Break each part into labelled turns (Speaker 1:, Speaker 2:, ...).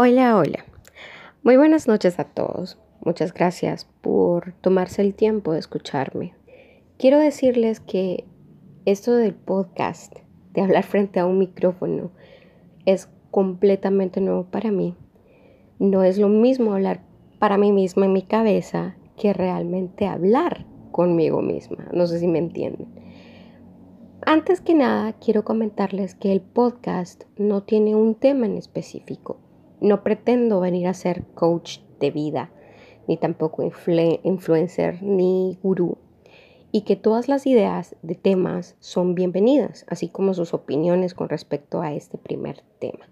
Speaker 1: Hola, hola. Muy buenas noches a todos. Muchas gracias por tomarse el tiempo de escucharme. Quiero decirles que esto del podcast, de hablar frente a un micrófono, es completamente nuevo para mí. No es lo mismo hablar para mí misma en mi cabeza que realmente hablar conmigo misma. No sé si me entienden. Antes que nada, quiero comentarles que el podcast no tiene un tema en específico no pretendo venir a ser coach de vida, ni tampoco influencer ni gurú, y que todas las ideas de temas son bienvenidas, así como sus opiniones con respecto a este primer tema.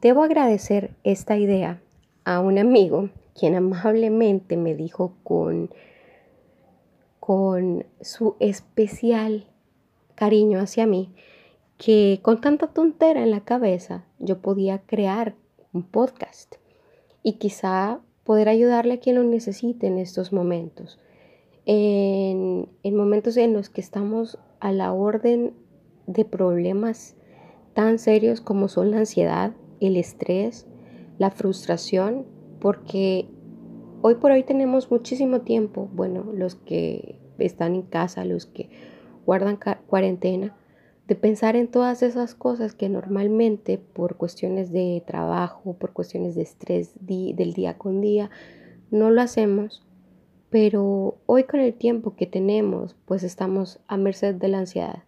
Speaker 1: Debo agradecer esta idea a un amigo quien amablemente me dijo con, con su especial cariño hacia mí que con tanta tontera en la cabeza yo podía crear un podcast y quizá poder ayudarle a quien lo necesite en estos momentos. En, en momentos en los que estamos a la orden de problemas tan serios como son la ansiedad, el estrés, la frustración, porque hoy por hoy tenemos muchísimo tiempo, bueno, los que están en casa, los que guardan cuarentena, de pensar en todas esas cosas que normalmente por cuestiones de trabajo, por cuestiones de estrés del día con día, no lo hacemos. Pero hoy con el tiempo que tenemos, pues estamos a merced de la ansiedad,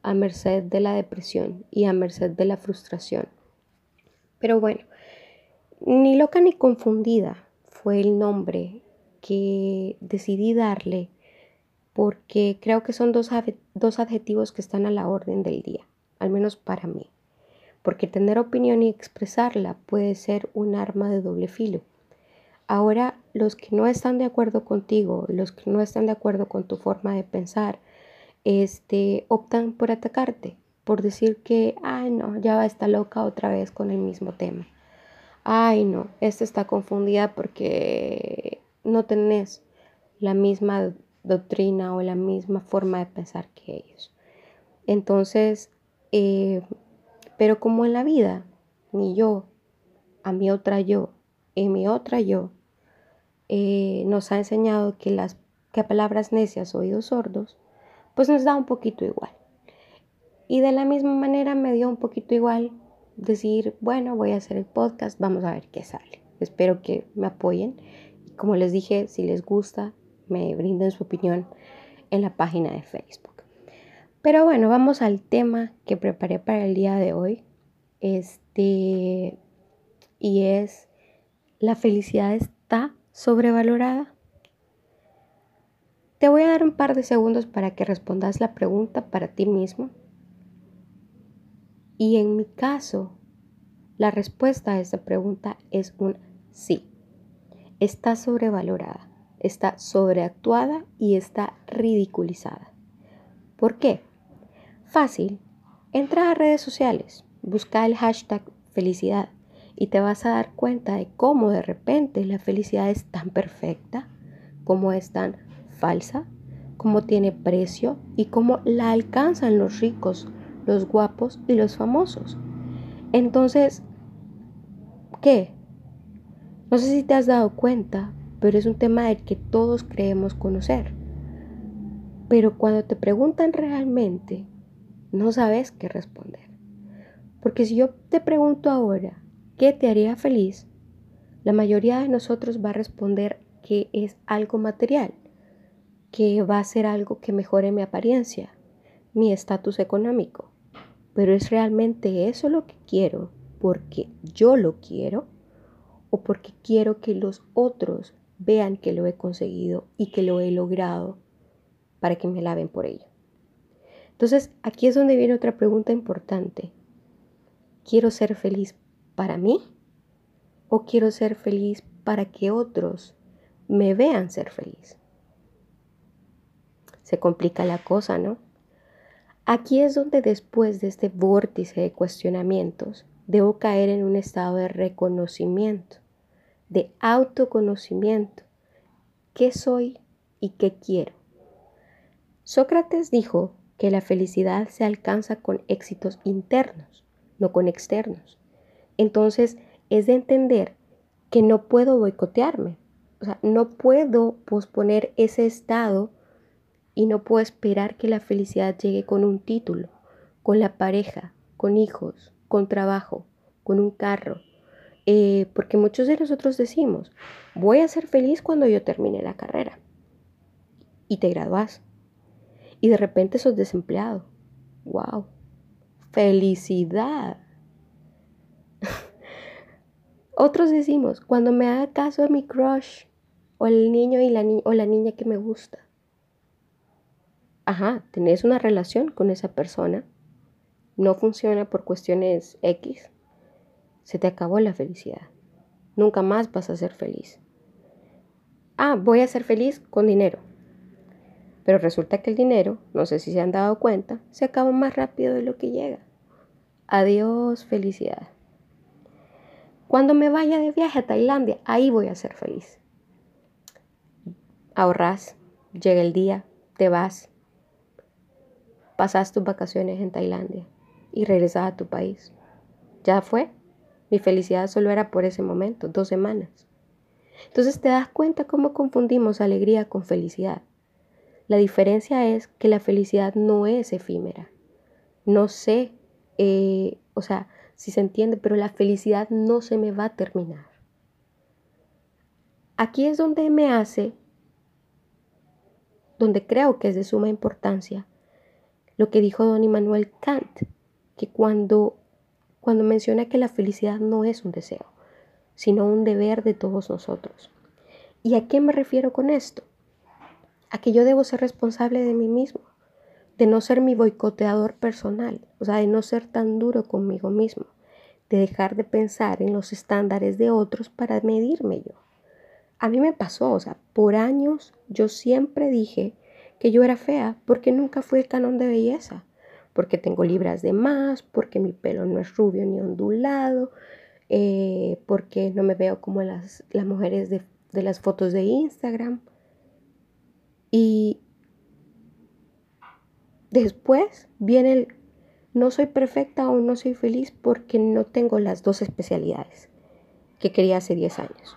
Speaker 1: a merced de la depresión y a merced de la frustración. Pero bueno, ni loca ni confundida fue el nombre que decidí darle porque creo que son dos, dos adjetivos que están a la orden del día, al menos para mí. Porque tener opinión y expresarla puede ser un arma de doble filo. Ahora, los que no están de acuerdo contigo, los que no están de acuerdo con tu forma de pensar, este, optan por atacarte, por decir que, ay no, ya va esta loca otra vez con el mismo tema. Ay no, esta está confundida porque no tenés la misma doctrina o la misma forma de pensar que ellos. Entonces, eh, pero como en la vida, mi yo, a mi otra yo, y mi otra yo, eh, nos ha enseñado que las que palabras necias, oídos sordos, pues nos da un poquito igual. Y de la misma manera me dio un poquito igual decir, bueno, voy a hacer el podcast, vamos a ver qué sale. Espero que me apoyen. Como les dije, si les gusta, me brinden su opinión en la página de Facebook. Pero bueno, vamos al tema que preparé para el día de hoy. Este, y es, ¿la felicidad está sobrevalorada? Te voy a dar un par de segundos para que respondas la pregunta para ti mismo. Y en mi caso, la respuesta a esta pregunta es un sí. Está sobrevalorada está sobreactuada y está ridiculizada. ¿Por qué? Fácil. Entra a redes sociales, busca el hashtag felicidad y te vas a dar cuenta de cómo de repente la felicidad es tan perfecta, cómo es tan falsa, cómo tiene precio y cómo la alcanzan los ricos, los guapos y los famosos. Entonces, ¿qué? No sé si te has dado cuenta, pero es un tema del que todos creemos conocer. Pero cuando te preguntan realmente, no sabes qué responder. Porque si yo te pregunto ahora, ¿qué te haría feliz? La mayoría de nosotros va a responder que es algo material, que va a ser algo que mejore mi apariencia, mi estatus económico. Pero ¿es realmente eso lo que quiero porque yo lo quiero o porque quiero que los otros vean que lo he conseguido y que lo he logrado para que me laven por ello. Entonces, aquí es donde viene otra pregunta importante. ¿Quiero ser feliz para mí o quiero ser feliz para que otros me vean ser feliz? Se complica la cosa, ¿no? Aquí es donde después de este vórtice de cuestionamientos, debo caer en un estado de reconocimiento de autoconocimiento. ¿Qué soy y qué quiero? Sócrates dijo que la felicidad se alcanza con éxitos internos, no con externos. Entonces, es de entender que no puedo boicotearme. O sea, no puedo posponer ese estado y no puedo esperar que la felicidad llegue con un título, con la pareja, con hijos, con trabajo, con un carro. Eh, porque muchos de nosotros decimos, voy a ser feliz cuando yo termine la carrera. Y te gradúas. Y de repente sos desempleado. ¡Wow! ¡Felicidad! Otros decimos, cuando me haga caso a mi crush, o el niño y la o la niña que me gusta. Ajá, tenés una relación con esa persona, no funciona por cuestiones X, se te acabó la felicidad. Nunca más vas a ser feliz. Ah, voy a ser feliz con dinero. Pero resulta que el dinero, no sé si se han dado cuenta, se acaba más rápido de lo que llega. Adiós, felicidad. Cuando me vaya de viaje a Tailandia, ahí voy a ser feliz. Ahorras, llega el día, te vas, pasas tus vacaciones en Tailandia y regresas a tu país. Ya fue. Mi felicidad solo era por ese momento, dos semanas. Entonces te das cuenta cómo confundimos alegría con felicidad. La diferencia es que la felicidad no es efímera. No sé, eh, o sea, si se entiende, pero la felicidad no se me va a terminar. Aquí es donde me hace, donde creo que es de suma importancia, lo que dijo don Immanuel Kant, que cuando, cuando menciona que la felicidad no es un deseo, sino un deber de todos nosotros. ¿Y a qué me refiero con esto? A que yo debo ser responsable de mí mismo, de no ser mi boicoteador personal, o sea, de no ser tan duro conmigo mismo, de dejar de pensar en los estándares de otros para medirme yo. A mí me pasó, o sea, por años yo siempre dije que yo era fea porque nunca fui el canon de belleza, porque tengo libras de más, porque mi pelo no es rubio ni ondulado, eh, porque no me veo como las, las mujeres de, de las fotos de Instagram. Y después viene el no soy perfecta o no soy feliz porque no tengo las dos especialidades que quería hace 10 años.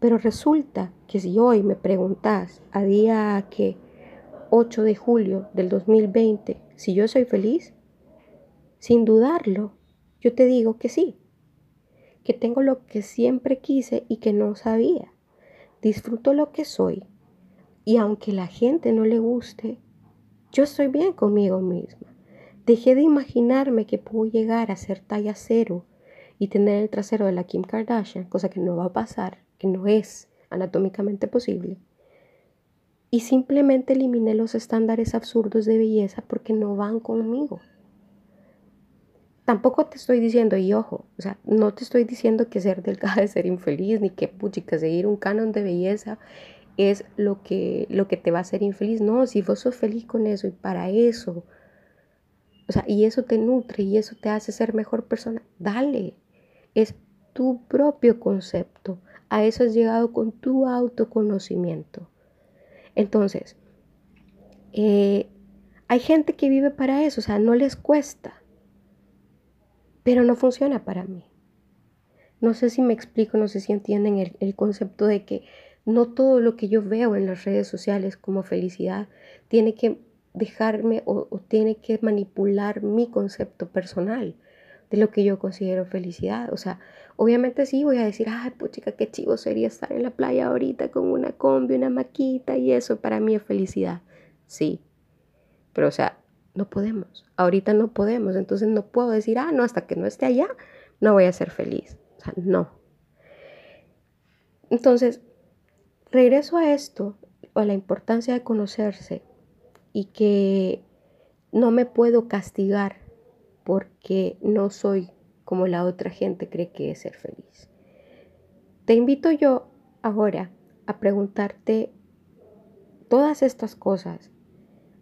Speaker 1: Pero resulta que si hoy me preguntas a día que 8 de julio del 2020 si yo soy feliz, sin dudarlo, yo te digo que sí, que tengo lo que siempre quise y que no sabía. Disfruto lo que soy y aunque la gente no le guste, yo estoy bien conmigo misma. Dejé de imaginarme que puedo llegar a ser talla cero y tener el trasero de la Kim Kardashian, cosa que no va a pasar, que no es anatómicamente posible y simplemente eliminé los estándares absurdos de belleza porque no van conmigo. Tampoco te estoy diciendo, y ojo, o sea, no te estoy diciendo que ser delgada es ser infeliz, ni que puchica, seguir un canon de belleza es lo que, lo que te va a hacer infeliz. No, si vos sos feliz con eso y para eso, o sea, y eso te nutre y eso te hace ser mejor persona, dale. Es tu propio concepto. A eso has llegado con tu autoconocimiento. Entonces, eh, hay gente que vive para eso, o sea, no les cuesta, pero no funciona para mí. No sé si me explico, no sé si entienden el, concepto de que no todo lo que yo veo en las redes sociales como felicidad tiene que dejarme o, tiene que manipular mi concepto personal de lo que yo considero felicidad. O sea, obviamente sí voy a decir, ay, pues chica, qué chivo sería estar en la playa ahorita con una combi, una maquita y eso para mí es felicidad. Sí, pero o sea, no podemos. Ahorita no podemos. Entonces no puedo decir, ah, no, hasta que no esté allá, no voy a ser feliz. O sea, no. Entonces, regreso a esto, a la importancia de conocerse y que no me puedo castigar porque no soy como la otra gente cree que es ser feliz. Te invito yo ahora a preguntarte todas estas cosas,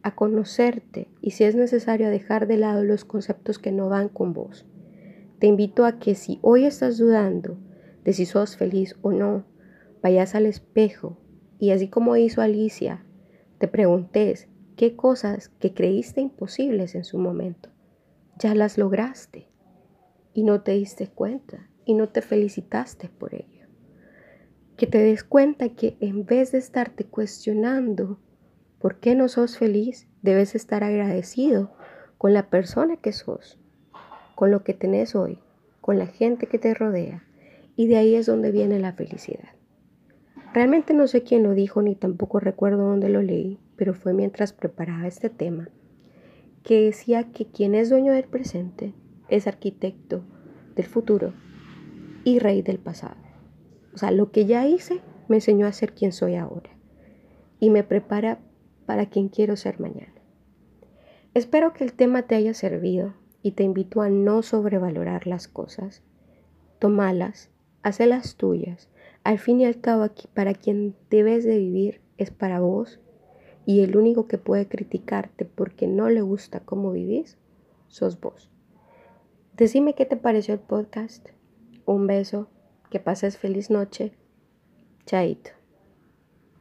Speaker 1: a conocerte y si es necesario a dejar de lado los conceptos que no van con vos. Te invito a que si hoy estás dudando de si sos feliz o no, vayas al espejo y así como hizo Alicia, te preguntes qué cosas que creíste imposibles en su momento ya las lograste y no te diste cuenta y no te felicitaste por ello. Que te des cuenta que en vez de estarte cuestionando por qué no sos feliz, debes estar agradecido con la persona que sos, con lo que tenés hoy, con la gente que te rodea. Y de ahí es donde viene la felicidad. Realmente no sé quién lo dijo ni tampoco recuerdo dónde lo leí, pero fue mientras preparaba este tema, que decía que quien es dueño del presente es arquitecto del futuro y rey del pasado. O sea, lo que ya hice me enseñó a ser quien soy ahora y me prepara para quien quiero ser mañana. Espero que el tema te haya servido y te invito a no sobrevalorar las cosas. Tómalas, hacelas tuyas. Al fin y al cabo, aquí para quien debes de vivir es para vos y el único que puede criticarte porque no le gusta cómo vivís, sos vos. Decime qué te pareció el podcast. Un beso, que pases feliz noche. Chaito.